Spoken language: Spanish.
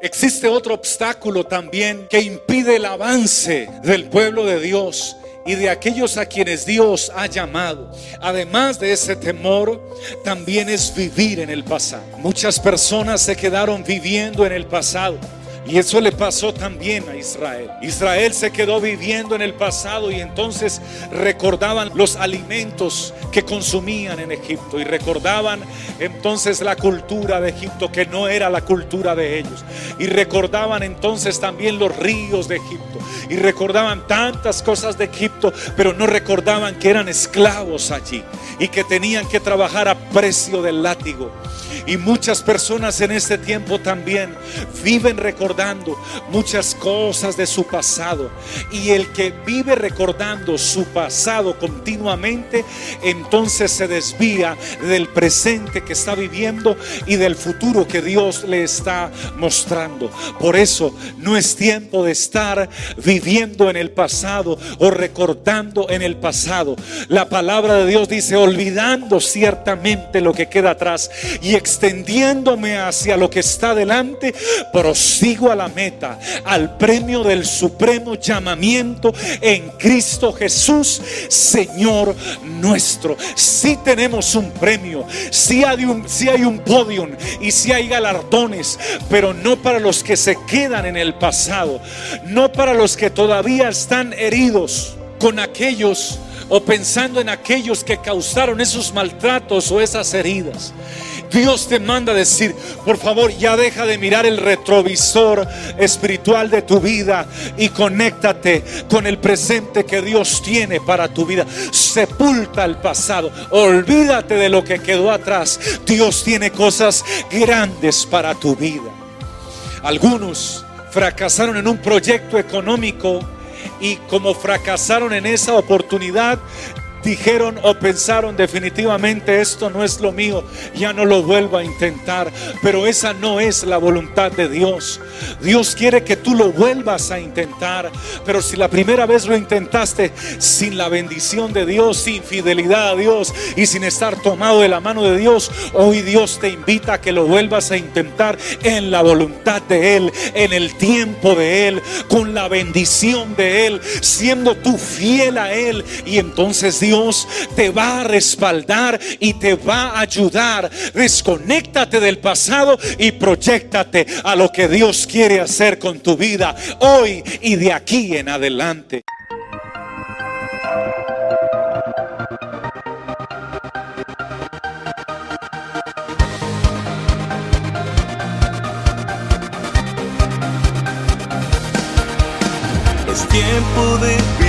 Existe otro obstáculo también que impide el avance del pueblo de Dios y de aquellos a quienes Dios ha llamado. Además de ese temor, también es vivir en el pasado. Muchas personas se quedaron viviendo en el pasado. Y eso le pasó también a Israel. Israel se quedó viviendo en el pasado y entonces recordaban los alimentos que consumían en Egipto y recordaban entonces la cultura de Egipto que no era la cultura de ellos. Y recordaban entonces también los ríos de Egipto y recordaban tantas cosas de Egipto, pero no recordaban que eran esclavos allí y que tenían que trabajar a precio del látigo. Y muchas personas en este tiempo también viven recordando muchas cosas de su pasado. Y el que vive recordando su pasado continuamente, entonces se desvía del presente que está viviendo y del futuro que Dios le está mostrando. Por eso no es tiempo de estar viviendo en el pasado o recordando en el pasado. La palabra de Dios dice, olvidando ciertamente lo que queda atrás y extendiéndome hacia lo que está delante, prosigo a la meta, al premio del supremo llamamiento en Cristo Jesús, Señor nuestro. Si tenemos un premio, si hay un, si hay un podium y si hay galardones, pero no para los que se quedan en el pasado, no para los que todavía están heridos con aquellos o pensando en aquellos que causaron esos maltratos o esas heridas. Dios te manda a decir, por favor, ya deja de mirar el retrovisor espiritual de tu vida y conéctate con el presente que Dios tiene para tu vida. Sepulta el pasado, olvídate de lo que quedó atrás. Dios tiene cosas grandes para tu vida. Algunos fracasaron en un proyecto económico y como fracasaron en esa oportunidad, dijeron o pensaron definitivamente esto no es lo mío, ya no lo vuelvo a intentar. Pero esa no es la voluntad de Dios. Dios quiere que tú lo vuelvas a intentar. Pero si la primera vez lo intentaste sin la bendición de Dios, sin fidelidad a Dios y sin estar tomado de la mano de Dios, hoy Dios te invita a que lo vuelvas a intentar en la voluntad de Él, en el tiempo de Él, con la bendición de Él, siendo tú fiel a Él. Y entonces Dios te va a respaldar y te va a ayudar. Desconéctate del pasado y proyectate a lo que Dios quiere hacer con tu vida hoy y de aquí en adelante. Es tiempo de